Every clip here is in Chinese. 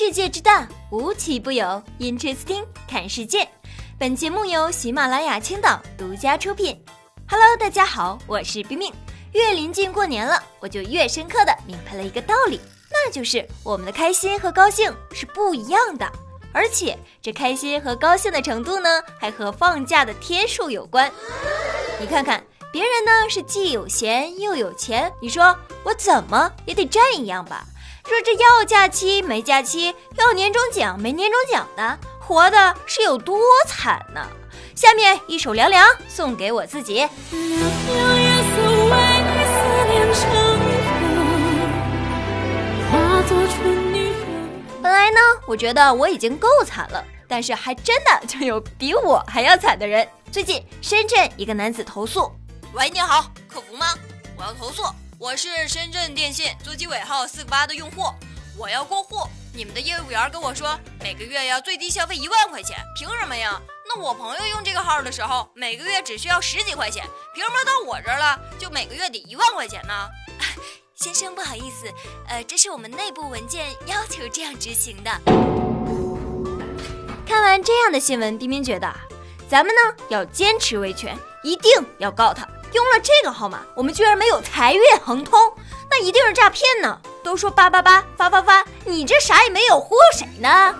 世界之大，无奇不有。Interesting，看世界。本节目由喜马拉雅青岛独家出品。Hello，大家好，我是冰冰。越临近过年了，我就越深刻的明白了一个道理，那就是我们的开心和高兴是不一样的，而且这开心和高兴的程度呢，还和放假的天数有关。你看看。别人呢是既有闲又有钱，你说我怎么也得占一样吧？说这要假期没假期，要年终奖没年终奖的，活的是有多惨呢？下面一首《凉凉》送给我自己。本来呢，我觉得我已经够惨了，但是还真的就有比我还要惨的人。最近深圳一个男子投诉。喂，你好，客服吗？我要投诉，我是深圳电信座机尾号四个八的用户，我要过户。你们的业务员跟我说，每个月要最低消费一万块钱，凭什么呀？那我朋友用这个号的时候，每个月只需要十几块钱，凭什么到我这儿了就每个月得一万块钱呢？先生，不好意思，呃，这是我们内部文件要求这样执行的。看完这样的新闻，冰冰觉得，咱们呢要坚持维权，一定要告他。用了这个号码，我们居然没有财运亨通，那一定是诈骗呢！都说八八八发发发，你这啥也没有，忽悠谁呢？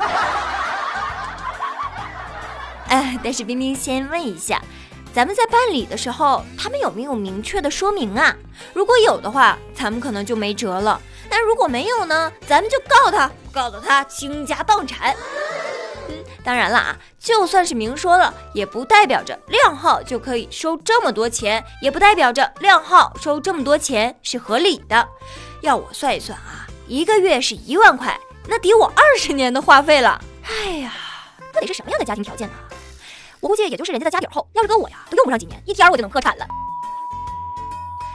哎，但是冰冰先问一下，咱们在办理的时候，他们有没有明确的说明啊？如果有的话，咱们可能就没辙了；但如果没有呢，咱们就告他，告到他倾家荡产。当然了啊，就算是明说了，也不代表着靓号就可以收这么多钱，也不代表着靓号收这么多钱是合理的。要我算一算啊，一个月是一万块，那抵我二十年的话费了。哎呀，那得是什么样的家庭条件呢？我估计也就是人家的家底儿厚，要是搁我呀，都用不上几年，一天我就能破产了。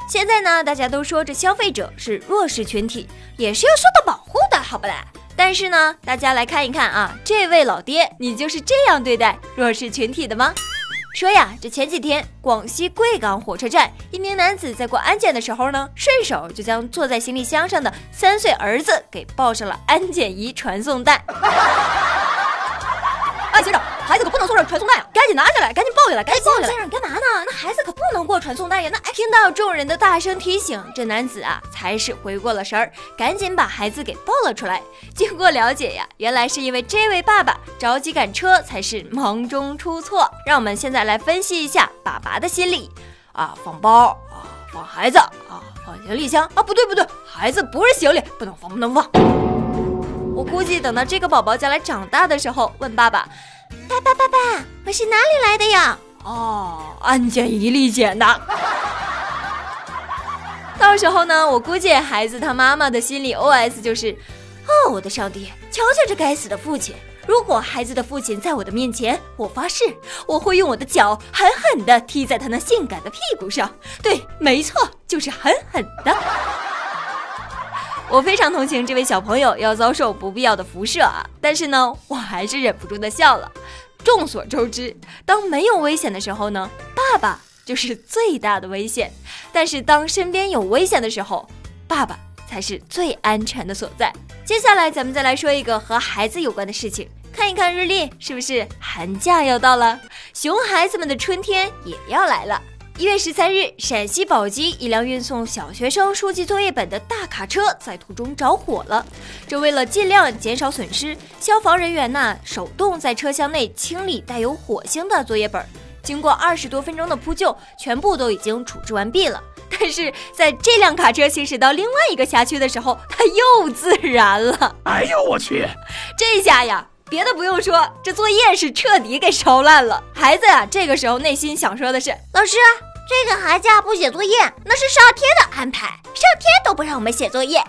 现在呢，大家都说这消费者是弱势群体，也是要受到保护的，好不啦？但是呢，大家来看一看啊，这位老爹，你就是这样对待弱势群体的吗？说呀，这前几天广西贵港火车站，一名男子在过安检的时候呢，顺手就将坐在行李箱上的三岁儿子给抱上了安检仪传送带。哎，学长。孩子可不能坐上传送带啊！赶紧拿下来，赶紧抱下来，赶紧抱下来！先生，你干嘛呢？那孩子可不能过传送带呀！那听到众人的大声提醒，这男子啊才是回过了神儿，赶紧把孩子给抱了出来。经过了解呀，原来是因为这位爸爸着急赶车，才是忙中出错。让我们现在来分析一下爸爸的心理啊，放包啊，放孩子啊，放行李箱啊，不对不对，孩子不是行李，不能放不能放。我估计等到这个宝宝将来长大的时候，问爸爸。爸爸，爸爸，我是哪里来的呀？哦，安检仪里捡的。到时候呢，我估计孩子他妈妈的心理 OS 就是：哦，我的上帝，瞧瞧这该死的父亲！如果孩子的父亲在我的面前，我发誓我会用我的脚狠狠地踢在他那性感的屁股上。对，没错，就是狠狠的。我非常同情这位小朋友要遭受不必要的辐射啊，但是呢，我还是忍不住的笑了。众所周知，当没有危险的时候呢，爸爸就是最大的危险；但是当身边有危险的时候，爸爸才是最安全的所在。接下来，咱们再来说一个和孩子有关的事情。看一看日历，是不是寒假要到了？熊孩子们的春天也要来了。一月十三日，陕西宝鸡一辆运送小学生书记作业本的大卡车在途中着火了。这为了尽量减少损失，消防人员呢手动在车厢内清理带有火星的作业本。经过二十多分钟的扑救，全部都已经处置完毕了。但是在这辆卡车行驶到另外一个辖区的时候，它又自燃了。哎呦我去！这下呀，别的不用说，这作业是彻底给烧烂了。孩子啊，这个时候内心想说的是：老师。这个寒假不写作业，那是上天的安排。上天都不让我们写作业。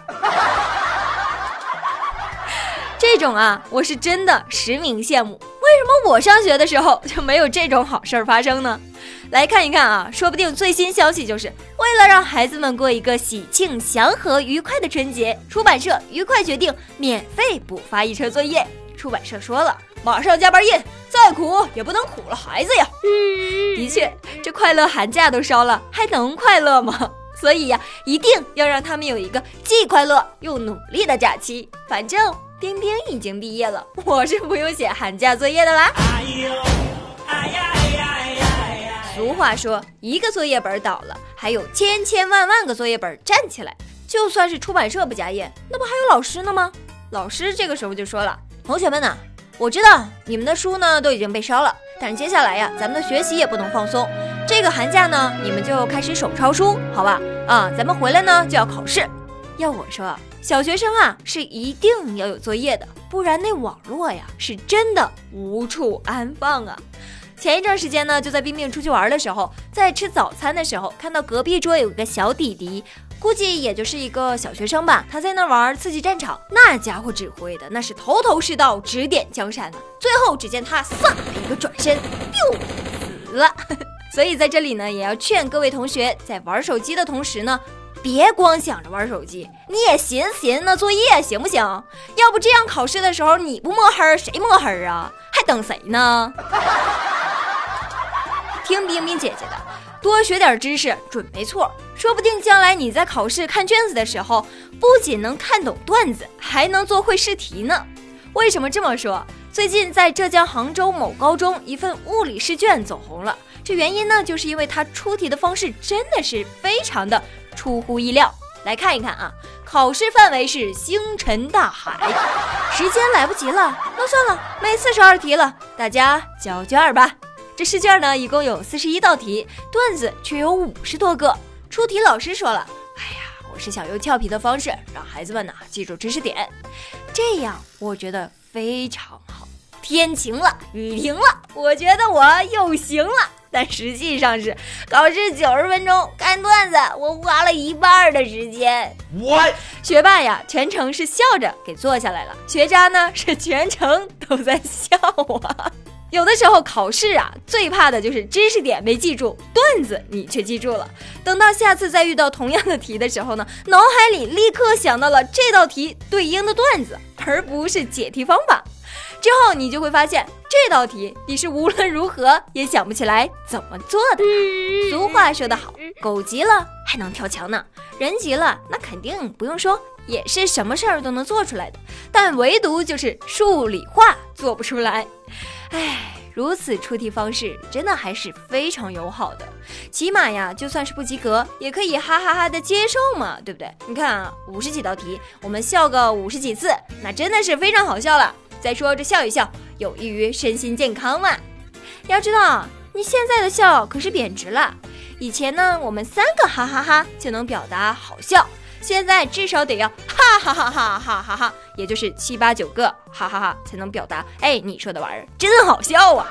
这种啊，我是真的实名羡慕。为什么我上学的时候就没有这种好事儿发生呢？来看一看啊，说不定最新消息就是为了让孩子们过一个喜庆、祥和、愉快的春节，出版社愉快决定免费补发一车作业。出版社说了，马上加班印，再苦也不能苦了孩子呀。的确，这快乐寒假都烧了，还能快乐吗？所以呀，一定要让他们有一个既快乐又努力的假期。反正冰冰已经毕业了，我是不用写寒假作业的啦。哎俗话说，一个作业本倒了，还有千千万万个作业本站起来。就算是出版社不加印，那不还有老师呢吗？老师这个时候就说了：“同学们呢，我知道你们的书呢都已经被烧了，但是接下来呀，咱们的学习也不能放松。这个寒假呢，你们就开始手抄书，好吧？啊，咱们回来呢就要考试。要我说，小学生啊是一定要有作业的，不然那网络呀是真的无处安放啊。”前一段时间呢，就在冰冰出去玩的时候，在吃早餐的时候，看到隔壁桌有个小弟弟，估计也就是一个小学生吧，他在那玩刺激战场，那家伙指挥的那是头头是道，指点江山呢。最后只见他唰一个转身，就死了。所以在这里呢，也要劝各位同学，在玩手机的同时呢，别光想着玩手机，你也寻思寻思那作业行不行？要不这样考试的时候你不摸黑，谁摸黑啊？还等谁呢？听冰冰姐姐的，多学点知识准没错，说不定将来你在考试看卷子的时候，不仅能看懂段子，还能做会试题呢。为什么这么说？最近在浙江杭州某高中，一份物理试卷走红了，这原因呢，就是因为它出题的方式真的是非常的出乎意料。来看一看啊，考试范围是星辰大海，时间来不及了，那算了，没四十二题了，大家交卷吧。这试卷呢，一共有四十一道题，段子却有五十多个。出题老师说了：“哎呀，我是想用俏皮的方式让孩子们呢记住知识点，这样我觉得非常好。天晴了，雨停了，我觉得我又行了。但实际上是考试九十分钟，看段子我花了一半的时间。我学霸呀，全程是笑着给做下来了；学渣呢，是全程都在笑啊。”有的时候考试啊，最怕的就是知识点没记住，段子你却记住了。等到下次再遇到同样的题的时候呢，脑海里立刻想到了这道题对应的段子，而不是解题方法。之后你就会发现，这道题你是无论如何也想不起来怎么做的。俗话说得好，狗急了还能跳墙呢，人急了那肯定不用说，也是什么事儿都能做出来的。但唯独就是数理化做不出来。唉，如此出题方式真的还是非常友好的，起码呀，就算是不及格，也可以哈哈哈的接受嘛，对不对？你看啊，五十几道题，我们笑个五十几次，那真的是非常好笑了。再说这笑一笑，有益于身心健康嘛。要知道，你现在的笑可是贬值了。以前呢，我们三个哈哈哈就能表达好笑。现在至少得要哈哈哈哈哈哈哈，也就是七八九个哈哈哈才能表达。哎，你说的玩意儿真好笑啊！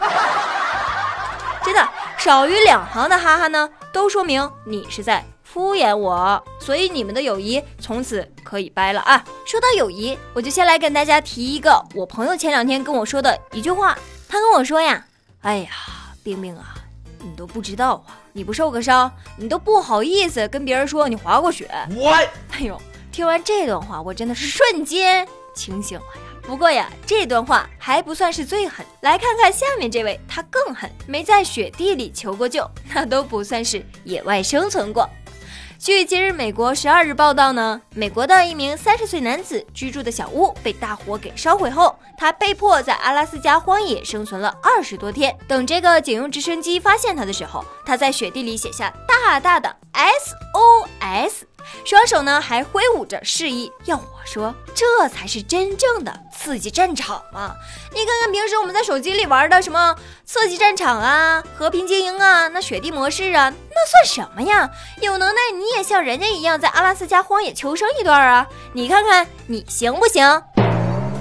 真的少于两行的哈哈呢，都说明你是在敷衍我，所以你们的友谊从此可以掰了啊！说到友谊，我就先来跟大家提一个我朋友前两天跟我说的一句话，他跟我说呀：“哎呀，冰冰啊，你都不知道啊。”你不受个伤，你都不好意思跟别人说你滑过雪。我，哎呦，听完这段话，我真的是瞬间清醒了呀。不过呀，这段话还不算是最狠，来看看下面这位，他更狠，没在雪地里求过救，那都不算是野外生存过。据今日美国十二日报道呢，美国的一名三十岁男子居住的小屋被大火给烧毁后，他被迫在阿拉斯加荒野生存了二十多天。等这个警用直升机发现他的时候，他在雪地里写下大大的 SOS。双手呢还挥舞着示意，要我说，这才是真正的刺激战场嘛！你看看平时我们在手机里玩的什么刺激战场啊、和平精英啊、那雪地模式啊，那算什么呀？有能耐你也像人家一样在阿拉斯加荒野求生一段啊！你看看你行不行？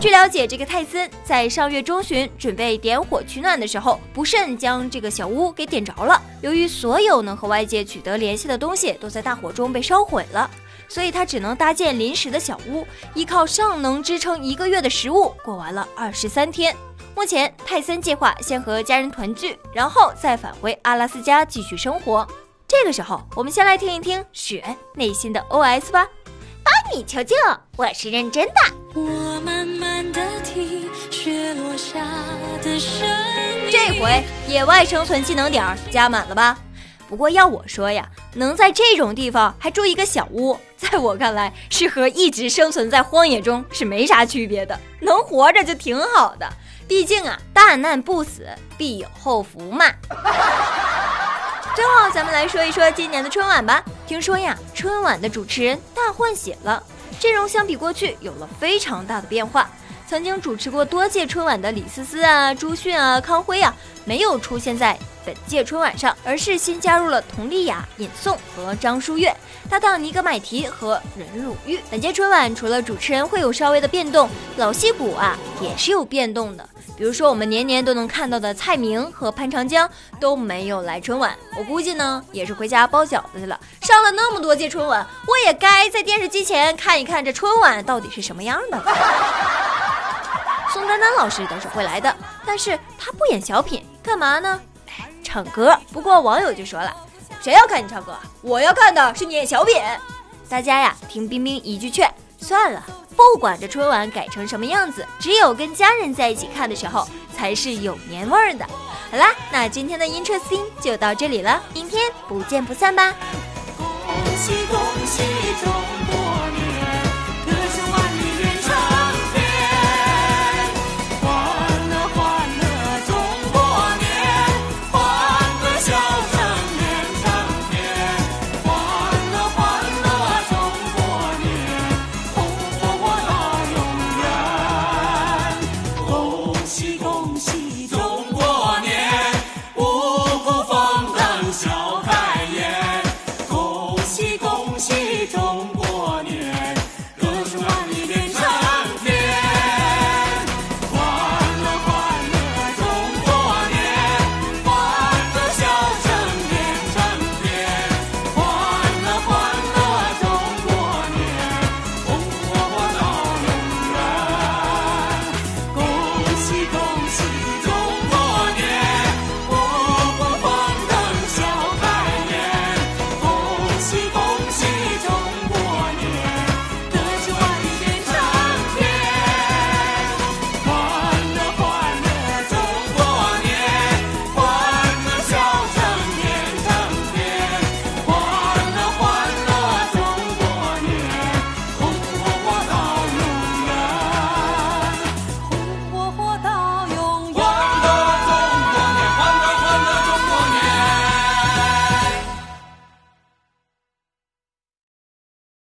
据了解，这个泰森在上月中旬准备点火取暖的时候，不慎将这个小屋给点着了。由于所有能和外界取得联系的东西都在大火中被烧毁了，所以他只能搭建临时的小屋，依靠尚能支撑一个月的食物过完了二十三天。目前，泰森计划先和家人团聚，然后再返回阿拉斯加继续生活。这个时候，我们先来听一听雪内心的 OS 吧。帮你求救，我是认真的。我慢慢的听雪落下的声音。这回野外生存技能点加满了吧？不过要我说呀，能在这种地方还住一个小屋，在我看来是和一直生存在荒野中是没啥区别的，能活着就挺好的。毕竟啊，大难不死，必有后福嘛。最后，咱们来说一说今年的春晚吧。听说呀，春晚的主持人大换血了，阵容相比过去有了非常大的变化。曾经主持过多届春晚的李思思啊、朱迅啊、康辉啊，没有出现在本届春晚上，而是新加入了佟丽娅、尹颂和张舒悦，搭档尼格买提和任汝玉。本届春晚除了主持人会有稍微的变动，老戏骨啊也是有变动的。比如说，我们年年都能看到的蔡明和潘长江都没有来春晚，我估计呢也是回家包饺子去了。上了那么多届春晚，我也该在电视机前看一看这春晚到底是什么样的了。宋丹丹老师倒是会来的，但是他不演小品，干嘛呢？唱歌。不过网友就说了，谁要看你唱歌？我要看的是你演小品。大家呀，听冰冰一句劝，算了。不管这春晚改成什么样子，只有跟家人在一起看的时候才是有年味儿的。好啦，那今天的 Interesting 就到这里了，明天不见不散吧。恭喜恭喜！